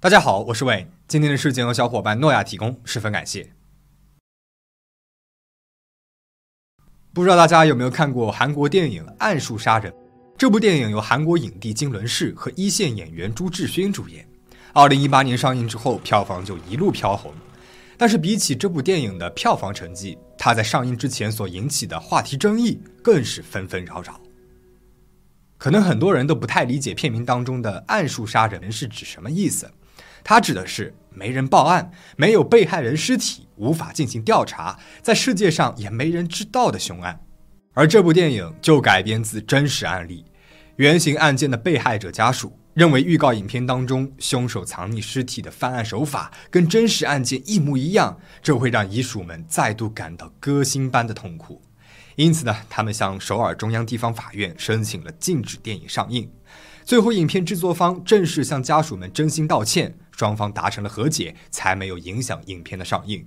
大家好，我是伟。今天的事件由小伙伴诺亚提供，十分感谢。不知道大家有没有看过韩国电影《暗树杀人》？这部电影由韩国影帝金伦世和一线演员朱智勋主演。二零一八年上映之后，票房就一路飘红。但是比起这部电影的票房成绩，它在上映之前所引起的话题争议更是纷纷扰扰。可能很多人都不太理解片名当中的“暗树杀人”是指什么意思。它指的是没人报案、没有被害人尸体、无法进行调查，在世界上也没人知道的凶案。而这部电影就改编自真实案例，原型案件的被害者家属认为预告影片当中凶手藏匿尸体的犯案手法跟真实案件一模一样，这会让遗属们再度感到割心般的痛苦。因此呢，他们向首尔中央地方法院申请了禁止电影上映。最后，影片制作方正式向家属们真心道歉，双方达成了和解，才没有影响影片的上映。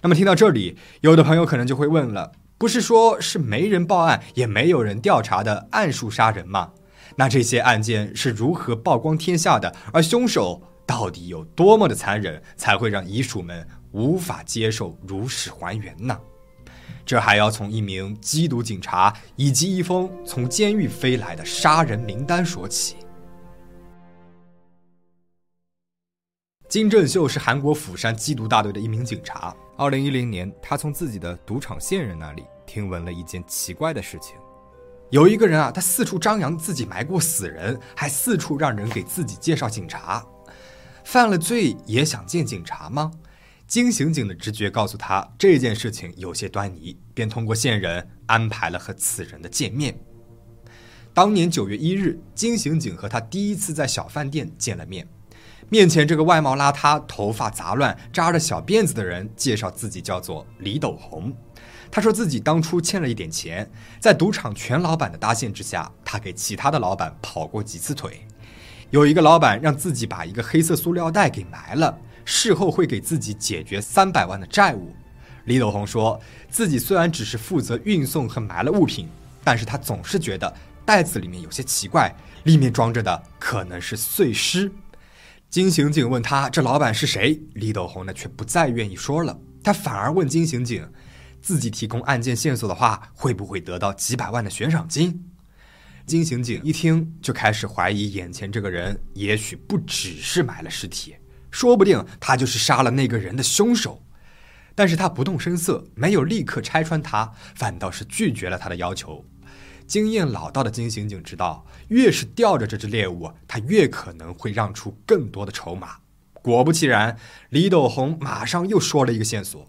那么，听到这里，有的朋友可能就会问了：不是说是没人报案，也没有人调查的暗数杀人吗？那这些案件是如何曝光天下的？而凶手到底有多么的残忍，才会让遗属们无法接受如实还原呢？这还要从一名缉毒警察以及一封从监狱飞来的杀人名单说起。金正秀是韩国釜山缉毒大队的一名警察。二零一零年，他从自己的赌场线人那里听闻了一件奇怪的事情：有一个人啊，他四处张扬自己埋过死人，还四处让人给自己介绍警察。犯了罪也想见警察吗？金刑警的直觉告诉他这件事情有些端倪，便通过线人安排了和此人的见面。当年九月一日，金刑警和他第一次在小饭店见了面。面前这个外貌邋遢、头发杂乱、扎着小辫子的人介绍自己叫做李斗红。他说自己当初欠了一点钱，在赌场全老板的搭线之下，他给其他的老板跑过几次腿。有一个老板让自己把一个黑色塑料袋给埋了。事后会给自己解决三百万的债务。李斗红说自己虽然只是负责运送和埋了物品，但是他总是觉得袋子里面有些奇怪，里面装着的可能是碎尸。金刑警问他这老板是谁，李斗红呢却不再愿意说了，他反而问金刑警，自己提供案件线索的话，会不会得到几百万的悬赏金？金刑警一听就开始怀疑眼前这个人也许不只是埋了尸体。说不定他就是杀了那个人的凶手，但是他不动声色，没有立刻拆穿他，反倒是拒绝了他的要求。经验老道的金刑警知道，越是吊着这只猎物，他越可能会让出更多的筹码。果不其然，李斗红马上又说了一个线索。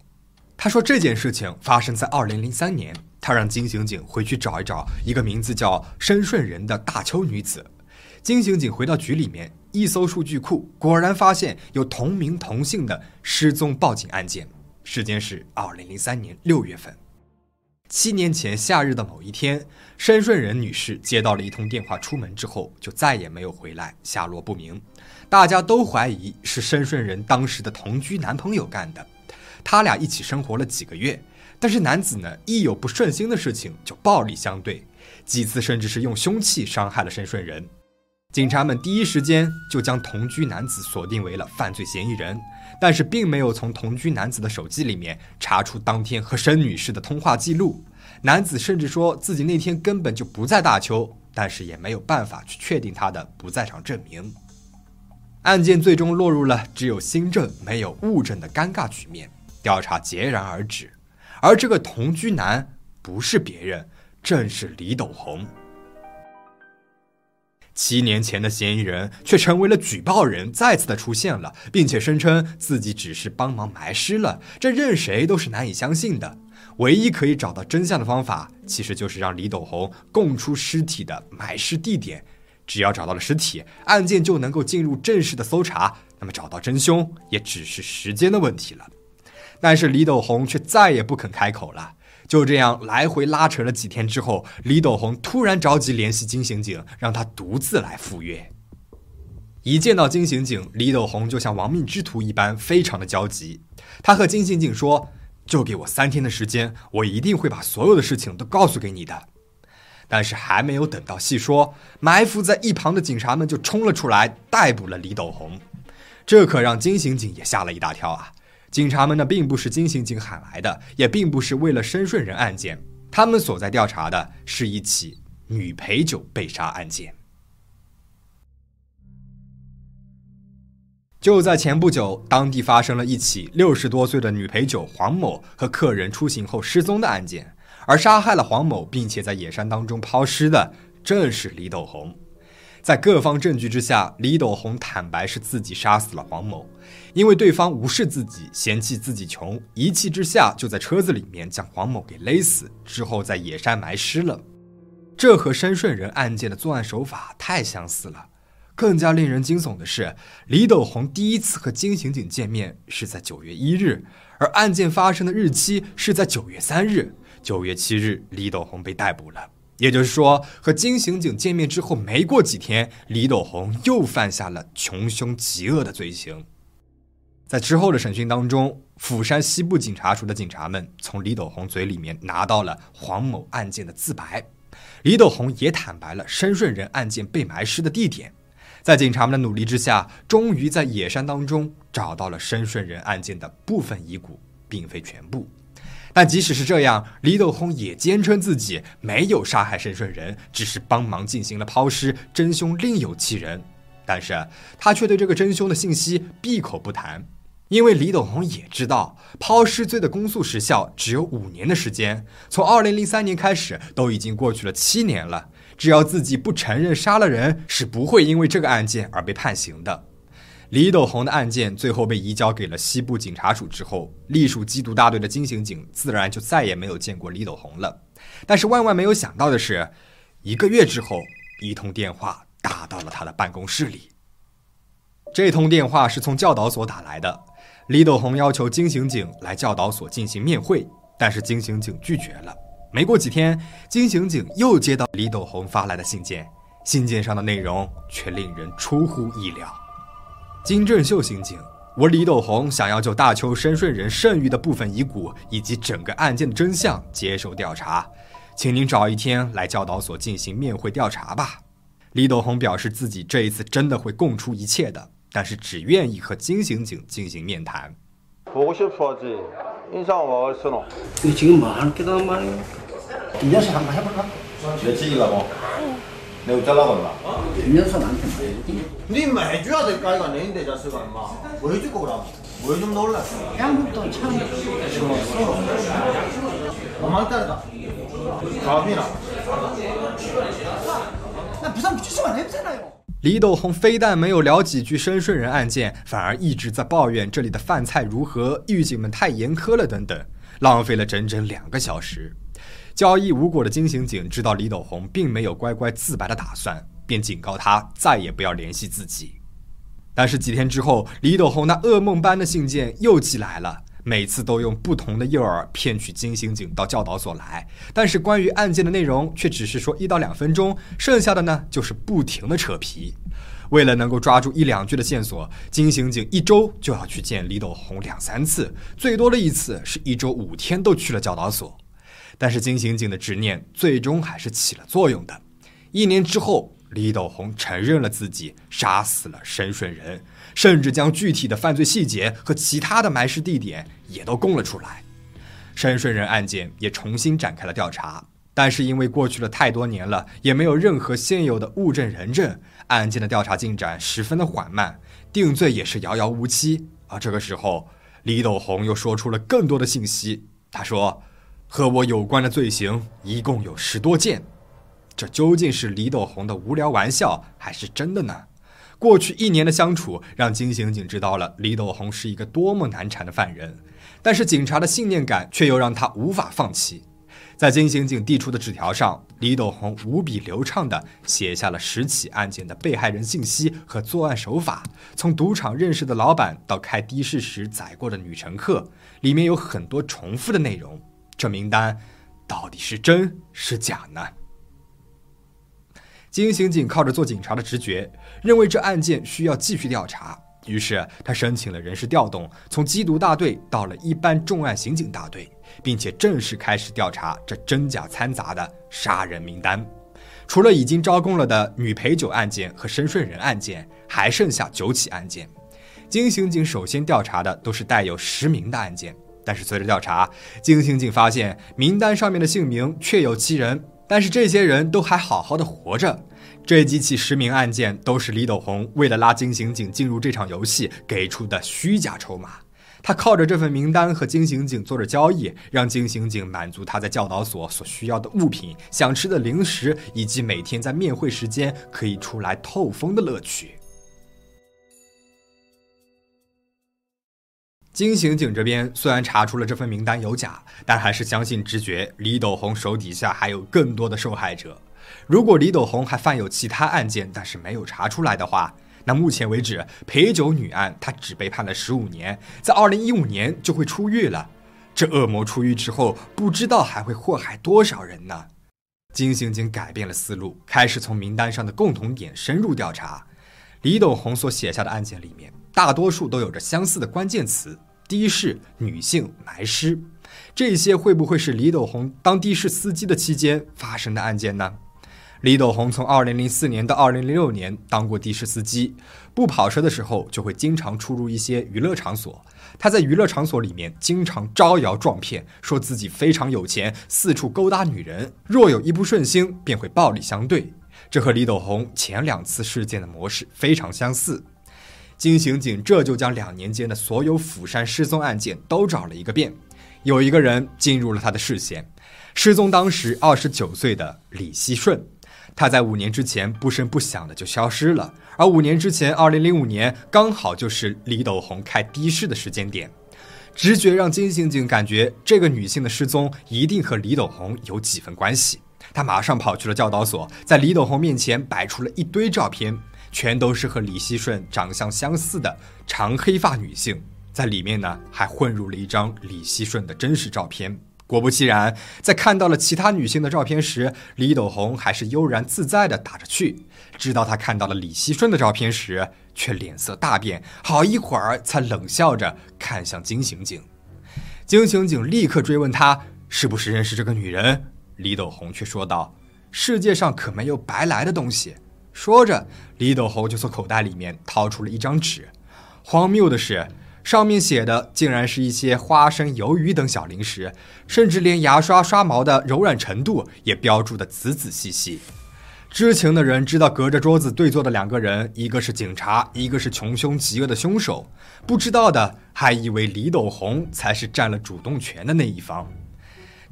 他说这件事情发生在二零零三年，他让金刑警回去找一找一个名字叫申顺仁的大邱女子。金刑警回到局里面。一搜数据库，果然发现有同名同姓的失踪报警案件，时间是二零零三年六月份。七年前夏日的某一天，申顺仁女士接到了一通电话，出门之后就再也没有回来，下落不明。大家都怀疑是申顺仁当时的同居男朋友干的。他俩一起生活了几个月，但是男子呢，一有不顺心的事情就暴力相对，几次甚至是用凶器伤害了申顺仁。警察们第一时间就将同居男子锁定为了犯罪嫌疑人，但是并没有从同居男子的手机里面查出当天和申女士的通话记录。男子甚至说自己那天根本就不在大邱，但是也没有办法去确定他的不在场证明。案件最终落入了只有新证没有物证的尴尬局面，调查截然而止。而这个同居男不是别人，正是李斗红。七年前的嫌疑人却成为了举报人，再次的出现了，并且声称自己只是帮忙埋尸了，这任谁都是难以相信的。唯一可以找到真相的方法，其实就是让李斗红供出尸体的埋尸地点。只要找到了尸体，案件就能够进入正式的搜查，那么找到真凶也只是时间的问题了。但是李斗红却再也不肯开口了。就这样来回拉扯了几天之后，李斗红突然着急联系金刑警，让他独自来赴约。一见到金刑警，李斗红就像亡命之徒一般，非常的焦急。他和金刑警说：“就给我三天的时间，我一定会把所有的事情都告诉给你的。”但是还没有等到细说，埋伏在一旁的警察们就冲了出来，逮捕了李斗红。这可让金刑警也吓了一大跳啊！警察们呢，并不是金刑警喊来的，也并不是为了申顺仁案件，他们所在调查的是一起女陪酒被杀案件。就在前不久，当地发生了一起六十多岁的女陪酒黄某和客人出行后失踪的案件，而杀害了黄某并且在野山当中抛尸的，正是李斗红。在各方证据之下，李斗红坦白是自己杀死了黄某，因为对方无视自己，嫌弃自己穷，一气之下就在车子里面将黄某给勒死，之后在野山埋尸了。这和申顺仁案件的作案手法太相似了。更加令人惊悚的是，李斗红第一次和金刑警见面是在九月一日，而案件发生的日期是在九月三日。九月七日，李斗红被逮捕了。也就是说，和金刑警见面之后没过几天，李斗红又犯下了穷凶极恶的罪行。在之后的审讯当中，釜山西部警察署的警察们从李斗红嘴里面拿到了黄某案件的自白，李斗红也坦白了申顺仁案件被埋尸的地点。在警察们的努力之下，终于在野山当中找到了申顺仁案件的部分遗骨，并非全部。但即使是这样，李斗红也坚称自己没有杀害申顺仁，只是帮忙进行了抛尸，真凶另有其人。但是他却对这个真凶的信息闭口不谈，因为李斗红也知道，抛尸罪的公诉时效只有五年的时间，从二零零三年开始，都已经过去了七年了。只要自己不承认杀了人，是不会因为这个案件而被判刑的。李斗红的案件最后被移交给了西部警察署之后，隶属缉毒大队的金刑警自然就再也没有见过李斗红了。但是万万没有想到的是，一个月之后，一通电话打到了他的办公室里。这通电话是从教导所打来的，李斗红要求金刑警来教导所进行面会，但是金刑警拒绝了。没过几天，金刑警又接到李斗红发来的信件，信件上的内容却令人出乎意料。金正秀刑警，我李斗红想要就大邱申顺人剩余的部分遗骨以及整个案件的真相接受调查，请您找一天来教导所进行面会调查吧。李斗红表示自己这一次真的会供出一切的，但是只愿意和金刑警进行面谈。李斗红非但没有聊几句深睡人案件反而一直在抱怨这里的饭菜如何狱警们太严苛了等等浪费了整整两个小时。交易无果的金刑警知道李斗红并没有乖乖自白的打算便警告他再也不要联系自己。但是几天之后李斗红那噩梦般的信件又寄来了。每次都用不同的诱饵骗取金刑警到教导所来，但是关于案件的内容却只是说一到两分钟，剩下的呢就是不停的扯皮。为了能够抓住一两句的线索，金刑警一周就要去见李斗红两三次，最多的一次是一周五天都去了教导所。但是金刑警的执念最终还是起了作用的。一年之后，李斗红承认了自己杀死了申顺仁，甚至将具体的犯罪细节和其他的埋尸地点也都供了出来。申顺仁案件也重新展开了调查，但是因为过去了太多年了，也没有任何现有的物证人证，案件的调查进展十分的缓慢，定罪也是遥遥无期。而这个时候，李斗红又说出了更多的信息。他说。和我有关的罪行一共有十多件，这究竟是李斗红的无聊玩笑，还是真的呢？过去一年的相处，让金刑警知道了李斗红是一个多么难缠的犯人，但是警察的信念感却又让他无法放弃。在金刑警递出的纸条上，李斗红无比流畅地写下了十起案件的被害人信息和作案手法，从赌场认识的老板到开的士时载过的女乘客，里面有很多重复的内容。这名单到底是真是假呢？金刑警靠着做警察的直觉，认为这案件需要继续调查，于是他申请了人事调动，从缉毒大队到了一般重案刑警大队，并且正式开始调查这真假掺杂的杀人名单。除了已经招供了的女陪酒案件和申顺仁案件，还剩下九起案件。金刑警首先调查的都是带有实名的案件，但是随着调查，金刑警发现名单上面的姓名确有其人，但是这些人都还好好的活着。这几起实名案件都是李斗红为了拉金刑警进入这场游戏给出的虚假筹码。他靠着这份名单和金刑警做着交易，让金刑警满足他在教导所所需要的物品、想吃的零食，以及每天在面会时间可以出来透风的乐趣。金刑警这边虽然查出了这份名单有假，但还是相信直觉，李斗红手底下还有更多的受害者。如果李斗红还犯有其他案件，但是没有查出来的话，那目前为止，陪酒女案他只被判了十五年，在二零一五年就会出狱了。这恶魔出狱之后，不知道还会祸害多少人呢？金刑警改变了思路，开始从名单上的共同点深入调查。李斗红所写下的案件里面，大多数都有着相似的关键词：的士、女性、埋尸。这些会不会是李斗红当的士司机的期间发生的案件呢？李斗红从2004年到2006年当过的士司机，不跑车的时候就会经常出入一些娱乐场所。他在娱乐场所里面经常招摇撞骗，说自己非常有钱，四处勾搭女人，若有一不顺心便会暴力相对。这和李斗红前两次事件的模式非常相似。金刑警这就将两年间的所有釜山失踪案件都找了一个遍，有一个人进入了他的视线：失踪当时29岁的李希顺。他在五年之前不声不响的就消失了，而五年之前，二零零五年刚好就是李斗红开的士的时间点。直觉让金刑警感觉这个女性的失踪一定和李斗红有几分关系。他马上跑去了教导所，在李斗红面前摆出了一堆照片，全都是和李希顺长相相似的长黑发女性，在里面呢还混入了一张李希顺的真实照片。果不其然，在看到了其他女性的照片时，李斗红还是悠然自在地打着趣。直到他看到了李希顺的照片时，却脸色大变，好一会儿才冷笑着看向金刑警。金刑警立刻追问他是不是认识这个女人，李斗红却说道：“世界上可没有白来的东西。”说着，李斗红就从口袋里面掏出了一张纸。荒谬的是。上面写的竟然是一些花生、鱿鱼等小零食，甚至连牙刷刷毛的柔软程度也标注的仔仔细细。知情的人知道，隔着桌子对坐的两个人，一个是警察，一个是穷凶极恶的凶手。不知道的还以为李斗红才是占了主动权的那一方。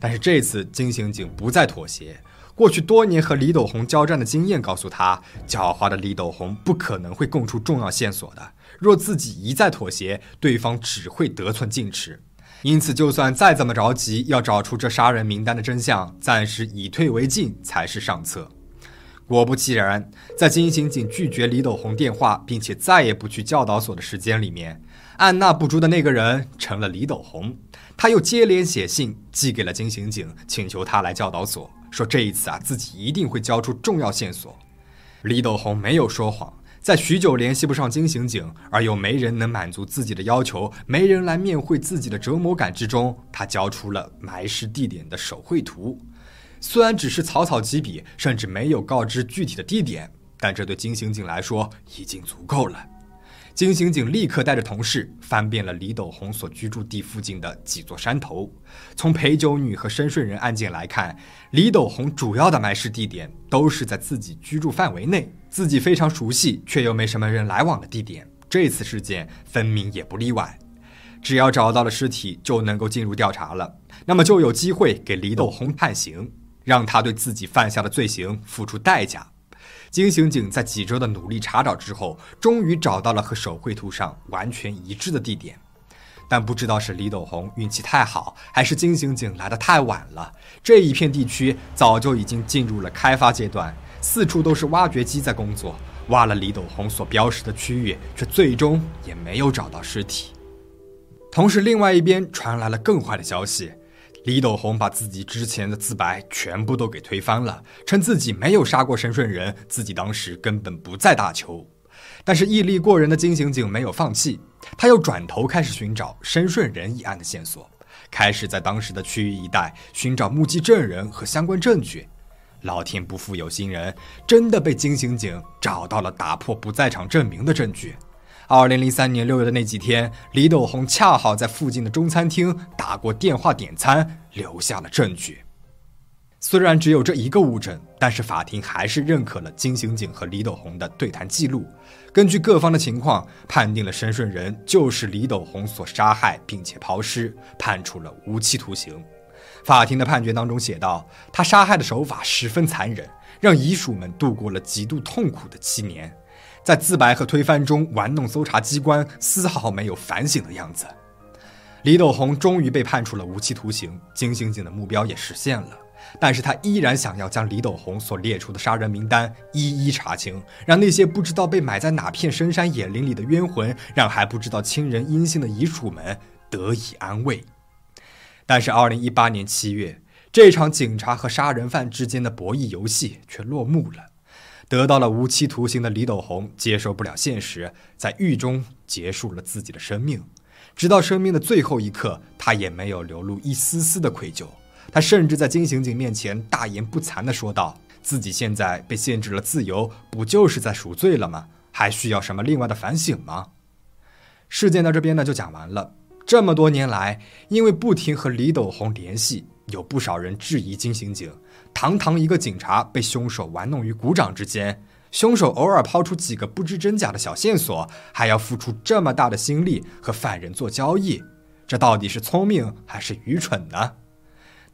但是这次金刑警不再妥协。过去多年和李斗红交战的经验告诉他，狡猾的李斗红不可能会供出重要线索的。若自己一再妥协，对方只会得寸进尺。因此，就算再怎么着急要找出这杀人名单的真相，暂时以退为进才是上策。果不其然，在金刑警拒绝李斗红电话，并且再也不去教导所的时间里面，按捺不住的那个人成了李斗红。他又接连写信寄给了金刑警，请求他来教导所。说这一次啊，自己一定会交出重要线索。李斗红没有说谎，在许久联系不上金刑警，而又没人能满足自己的要求，没人来面会自己的折磨感之中，他交出了埋尸地点的手绘图。虽然只是草草几笔，甚至没有告知具体的地点，但这对金刑警来说已经足够了。金刑警立刻带着同事翻遍了李斗红所居住地附近的几座山头。从陪酒女和深顺人案件来看，李斗红主要的埋尸地点都是在自己居住范围内，自己非常熟悉却又没什么人来往的地点。这次事件分明也不例外。只要找到了尸体，就能够进入调查了，那么就有机会给李斗红判刑，让他对自己犯下的罪行付出代价。金刑警在几周的努力查找之后，终于找到了和手绘图上完全一致的地点。但不知道是李斗红运气太好，还是金刑警来的太晚了，这一片地区早就已经进入了开发阶段，四处都是挖掘机在工作，挖了李斗红所标识的区域，却最终也没有找到尸体。同时，另外一边传来了更坏的消息。李斗红把自己之前的自白全部都给推翻了，称自己没有杀过申顺仁，自己当时根本不在大邱。但是毅力过人的金刑警没有放弃，他又转头开始寻找申顺仁一案的线索，开始在当时的区域一带寻找目击证人和相关证据。老天不负有心人，真的被金刑警找到了打破不在场证明的证据。二零零三年六月的那几天，李斗红恰好在附近的中餐厅打过电话点餐，留下了证据。虽然只有这一个物证，但是法庭还是认可了金刑警和李斗红的对谈记录。根据各方的情况，判定了申顺仁就是李斗红所杀害，并且抛尸，判处了无期徒刑。法庭的判决当中写道：“他杀害的手法十分残忍，让遗属们度过了极度痛苦的七年，在自白和推翻中玩弄搜查机关，丝毫没有反省的样子。”李斗红终于被判处了无期徒刑，金刑警的目标也实现了。但是他依然想要将李斗红所列出的杀人名单一一查清，让那些不知道被埋在哪片深山野林里的冤魂，让还不知道亲人音信的遗属们得以安慰。但是，二零一八年七月，这场警察和杀人犯之间的博弈游戏却落幕了。得到了无期徒刑的李斗红接受不了现实，在狱中结束了自己的生命。直到生命的最后一刻，他也没有流露一丝丝的愧疚。他甚至在金刑警面前大言不惭地说道：“自己现在被限制了自由，不就是在赎罪了吗？还需要什么另外的反省吗？”事件到这边呢就讲完了。这么多年来，因为不停和李斗红联系，有不少人质疑金刑警：堂堂一个警察被凶手玩弄于股掌之间，凶手偶尔抛出几个不知真假的小线索，还要付出这么大的心力和犯人做交易，这到底是聪明还是愚蠢呢？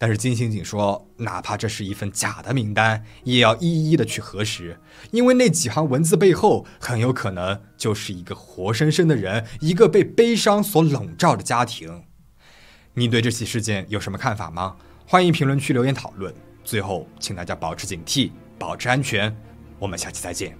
但是金刑警说，哪怕这是一份假的名单，也要一一的去核实，因为那几行文字背后很有可能就是一个活生生的人，一个被悲伤所笼罩的家庭。你对这起事件有什么看法吗？欢迎评论区留言讨论。最后请大家保持警惕保持安全。我们下期再见。